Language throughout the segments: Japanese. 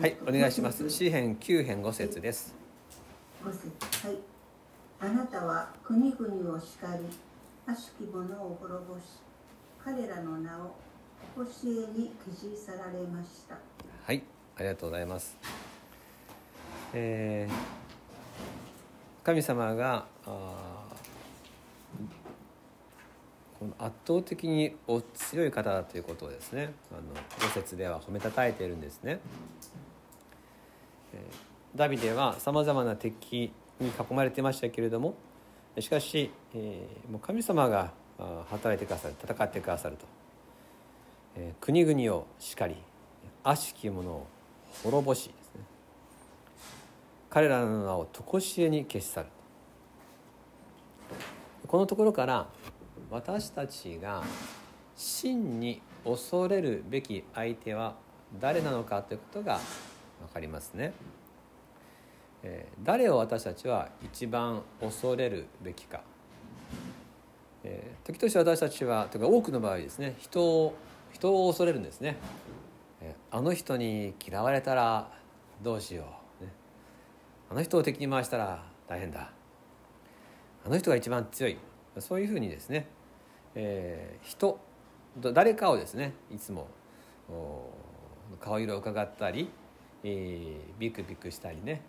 はい、お願いします。詩編9編5節です。5節はいあなたは国々を叱り悪しき者を滅ぼし彼らの名を教えに記し去られましたはい、ありがとうございます。えー神様が圧倒的にお強い方だということをですねあの5節では褒めたたえているんですね。ダビデはさまざまな敵に囲まれてましたけれどもしかし、えーもう神様が働いてくださる戦ってくださると、えー国々を叱り悪しき者を滅ぼしですね。彼らの名を常しえに消し去る。このところから私たちが真に恐れるべき相手は誰なのかということが分かりますね。え誰を私たちは一番恐れるべきか、え時として私たちはというか多くの場合ですね人を人を恐れるんですね、えあの人に嫌われたらどうしよう、あの人を敵に回したら大変だ。あの人が一番強い。そういうふうにですね、え人誰かをですねいつも顔色を伺ったり、えービクビクしたりね、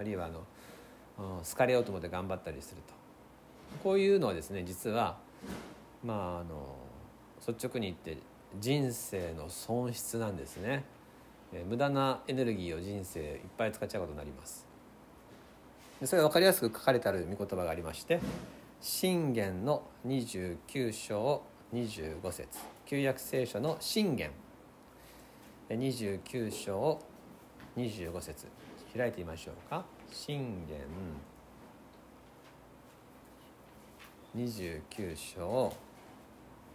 あるいはあの好かれようと思って頑張ったりすると。こういうのはですね実はまああの率直に言って人生の損失なんですね、えー無駄なエネルギーを人生いっぱい使っちゃうことになります。でそれが分かりやすく書かれてある御言葉がありまして信玄の29章25節。旧約聖書の信玄。29章25節。開いてみましょうか。信玄。29章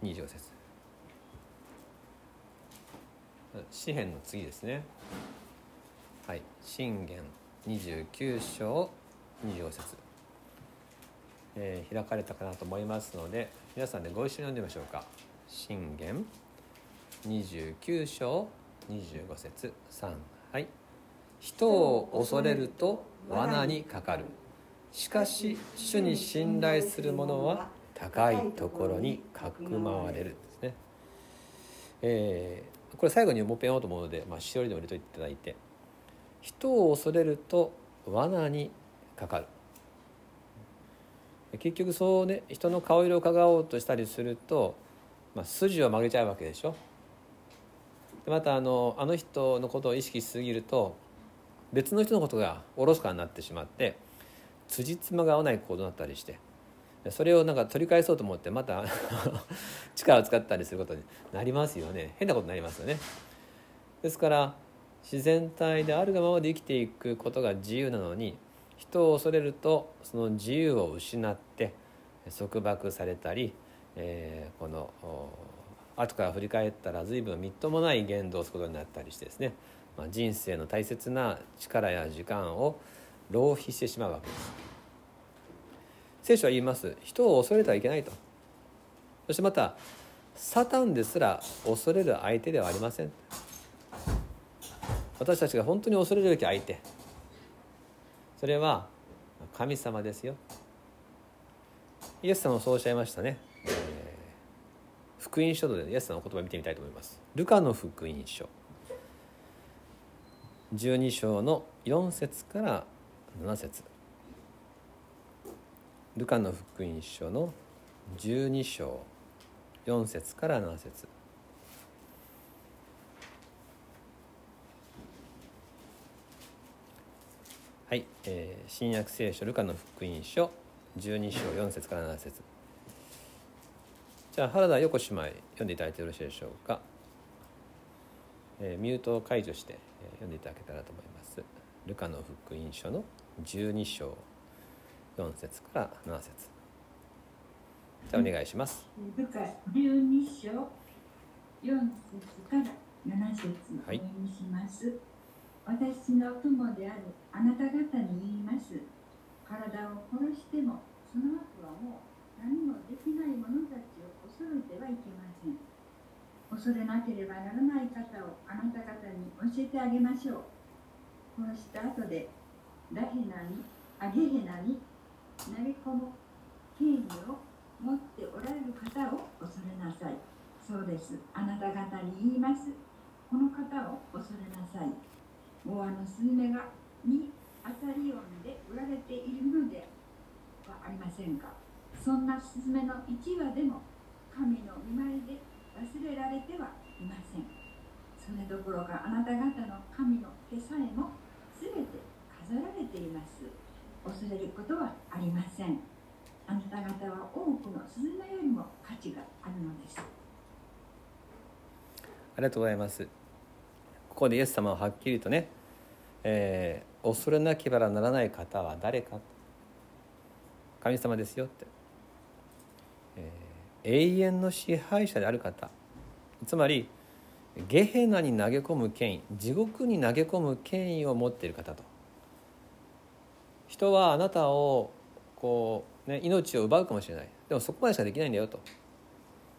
25節。詩編の次ですね。はい。信玄。29章25節。えー開かれたかなと思いますので皆さんでご一緒に読んでみましょうか。信玄。29章25節。3はい。人を恐れると罠にかかる。しかし主に信頼する者は高いところにかくまわれる。ですね。えーこれ最後にもう一遍読もうと思うので、まあ、しおりでも入れといていただいて人を恐れると罠にかかる。結局そうね人の顔色を伺おうとしたりすると、まあ、筋を曲げちゃうわけでしょ。でまたあのあの人のことを意識しすぎると別の人のことがおろそかになってしまって辻褄が合わない行動になったりしてそれをなんか取り返そうと思ってまた 力を使ったりすることになりますよね。変なことになりますよね。ですから自然体であるがままで生きていくことが自由なのに人を恐れるとその自由を失って束縛されたり、えーこの後から振り返ったら随分みっともない言動をすることになったりしてですね、まあ、人生の大切な力や時間を浪費してしまうわけです。聖書は言います。人を恐れてはいけないと。そしてまたサタンですら恐れる相手ではありません。私たちが本当に恐れるべき相手。それは神様ですよ。イエス様もそうおっしゃいましたね、えー福音書でイエス様の言葉を見てみたいと思います。ルカの福音書。12章の4節から7節。ルカの福音書の12章4節から7節。はい、えー新約聖書ルカの福音書12章4節から7節。じゃあ原田横姉妹読んでいただいてよろしいでしょうか、えーミュートを解除して、えー読んでいただけたらと思います。ルカの福音書の12章4節から7節。じゃあお願いします、ルカ12章4節から7節をおはい。読みします、私の友であるあなた方に言います。体を殺してもその後はもう何もできない者たちを恐れてはいけません恐れなければならない方をあなた方に教えてあげましょう。殺した後でラヘナにアゲヘナに投げ込む権威を持っておられる方を恐れなさい。そうです。あなた方に言います。この方を恐れなさい。モアのスズメがにアサリオンで売られているのではありませんか。そんなスズメの1羽でも神の見舞いで忘れられてはいませんそれどころかあなた方の神の手さえも全て飾られています。恐れることはありません。あなた方は多くのスズメよりも価値があるのです。ありがとうございます。ここでイエス様ははっきりとね、えー恐れなければならない方は誰か。神様ですよって、えー永遠の支配者である方。つまりゲヘナに投げ込む権威地獄に投げ込む権威を持っている方と。人はあなたをこう、ね、命を奪うかもしれない。でもそこまでしかできないんだよと。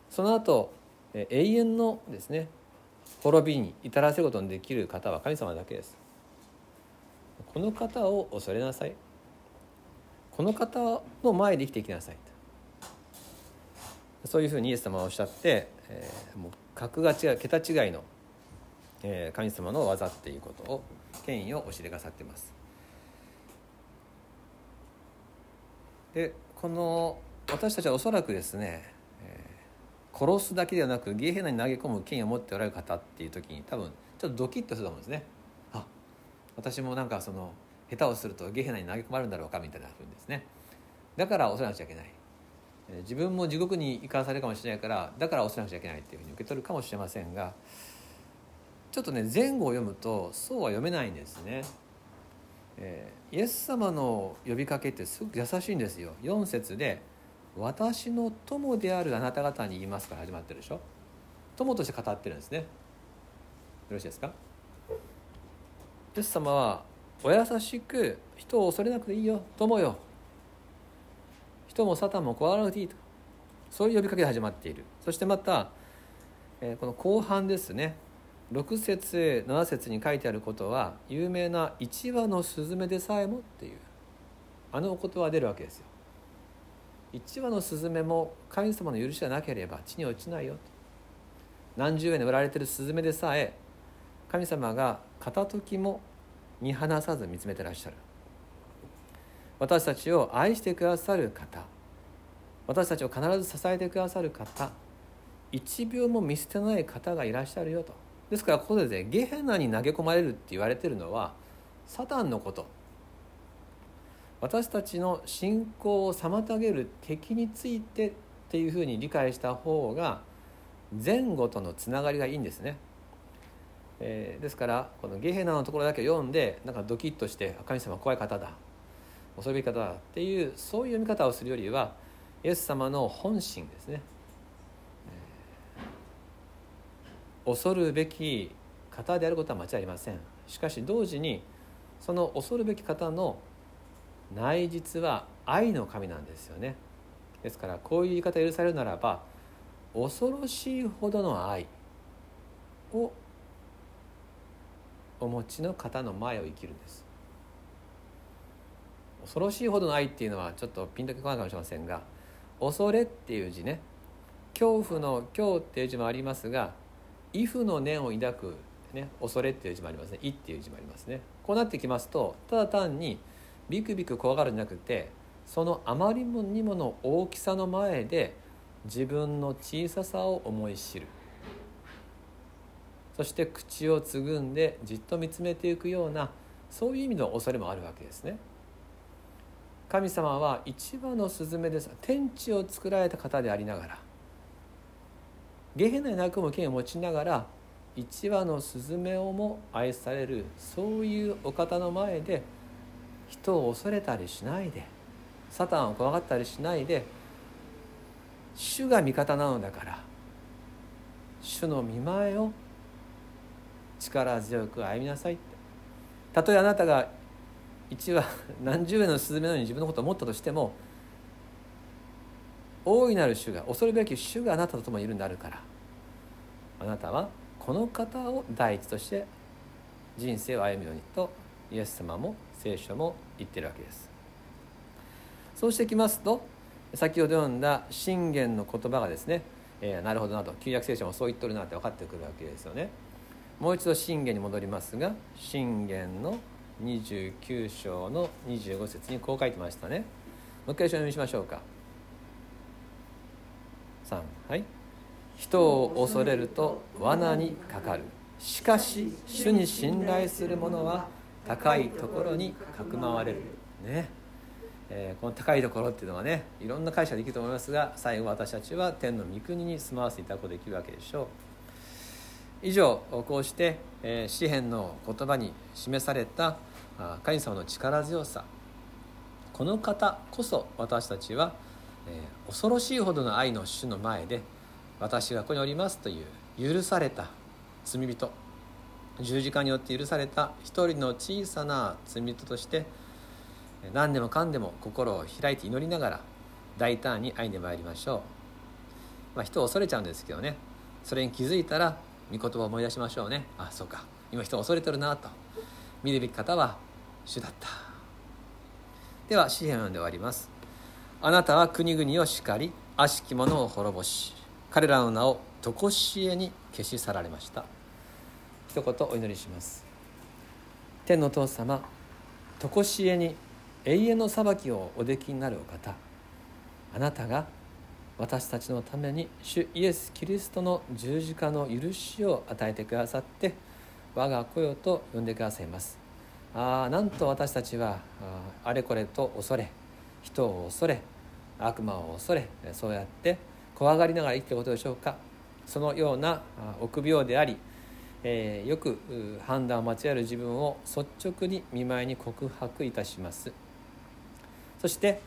その後永遠のですね滅びに至らせることのできる方は神様だけです。この方を恐れなさい。この方の前で生きていきなさい。そういうふうにイエス様はおっしゃって、えーもう格が違う桁違いの、えー神様の技っていうことを権威を教えてくださってます。でこの私たちはおそらくですね、えー殺すだけではなくゲーヘナに投げ込む権威を持っておられる方っていう時に多分ちょっとドキッとすると思うんですね。あ私もなんかその下手をするとゲヘナに投げ込まれるんだろうかみたいなふうにですね。だから恐れなくちゃいけない。自分も地獄に行かされるかもしれないからだから恐れなくちゃいけないっていうふうに受け取るかもしれませんがちょっとね前後を読むとそうは読めないんですね、えーイエス様の呼びかけってすごく優しいんですよ。4節で「私の友であるあなた方に言います」から始まってるでしょ。友として語ってるんですね。よろしいですか？イエス様はお優しく人を恐れなくていいよ。友よ。人もサタンも怖がらなくていいと。そういう呼びかけで始まっている。そしてまた、えーこの後半ですね。6節7節に書いてあることは有名な「一羽のスズメでさえも」っていう。あのお言葉が出るわけですよ。一羽のスズメも神様の許しがなければ地に落ちないよと何十円で売られてるスズメでさえ神様が片時も見放さず見つめてらっしゃる。私たちを愛してくださる方。私たちを必ず支えてくださる方。一秒も見捨てない方がいらっしゃるよと。ですからここで、ね、ゲヘナに投げ込まれるって言われてるのはサタンのこと。私たちの信仰を妨げる敵についてっていうふうに理解した方が前後とのつながりがいいんですね、えーですからこのゲヘナのところだけ読んでなんかドキッとして神様怖い方だ。恐るべき方だっていうそういう読み方をするよりはイエス様の本心ですね、恐るべき方であることは間違いありません。しかし同時にその恐るべき方の内実は愛の神なんですよね。ですからこういう言い方許されるならば恐ろしいほどの愛をお持ちの方の前を生きるんです。恐ろしいほどの愛っていうのはちょっとピンとこないかもしれませんが恐れっていう字ね。恐怖の恐っていう字もありますが畏怖の念を抱く、ね、恐れっていう字もありますね。畏っていう字もありますね。こうなってきますとただ単にビクビク怖がるんじゃなくてそのあまりにもの大きさの前で自分の小ささを思い知る。そして口をつぐんでじっと見つめていくようなそういう意味の恐れもあるわけですね。神様は一羽のスズメです天地を作られた方でありながらゲヘナに泣くも剣を持ちながら一羽のスズメをも愛されるそういうお方の前で人を恐れたりしないでサタンを怖がったりしないで主が味方なのだから主の見前を力強く歩みなさいって。たとえあなたが一羽何十円のスズメのように自分のことを思ったとしても大いなる主が恐るべき主があなたと共にいるんであるから。あなたはこの方を第一として人生を歩むようにとイエス様も聖書も言ってるわけです。そうしてきますと先ほど読んだ信玄の言葉がですね、えー、なるほどなと旧約聖書もそう言っとるなって分かってくるわけですよね。もう一度信玄に戻りますが信玄の29章の25節にこう書いてましたね。もう一回一緒に読みしましょうか。3はい。人を恐れると罠にかかる。しかし主に信頼する者は高いところにかくまわれる。ね。えー、この高いところっていうのはねいろんな解釈できると思いますが最後私たちは天の御国に住まわせていただくことできるわけでしょう。以上こうして、詩篇の言葉に示された神様の力強さ。この方こそ私たちは、恐ろしいほどの愛の主の前で私がここにおりますという許された罪人。十字架によって許された一人の小さな罪人として何でもかんでも心を開いて祈りながら大胆に歩んでまいりましょう、まあ、人を恐れちゃうんですけどね。それに気づいたら御言葉を思い出しましょうね。あそうか。今人を恐れてるなと。見るべき方は主だった。では詩篇を読んで終わります。あなたは国々を叱り悪しき者を滅ぼし彼らの名を常しえに消し去られました。一言お祈りします。天の父様常しえに永遠の裁きをおできになるお方。あなたが私たちのために主イエス・キリストの十字架の許しを与えてくださって我が子よと呼んでくださいます。あなんと私たちはあれこれと恐れ人を恐れ悪魔を恐れそうやって怖がりながら生きていることでしょうか。そのような臆病であり、えー、よく判断を間違える自分を率直に見舞いに告白いたします。そして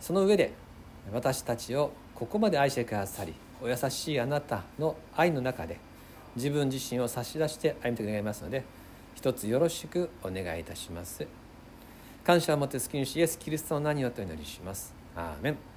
その上で私たちをここまで愛してくださりお優しいあなたの愛の中で自分自身を差し出して歩みたく願いますので一つよろしくお願いいたします。感謝を持って好きにしイエス・キリストの名によってお祈りします。アーメン。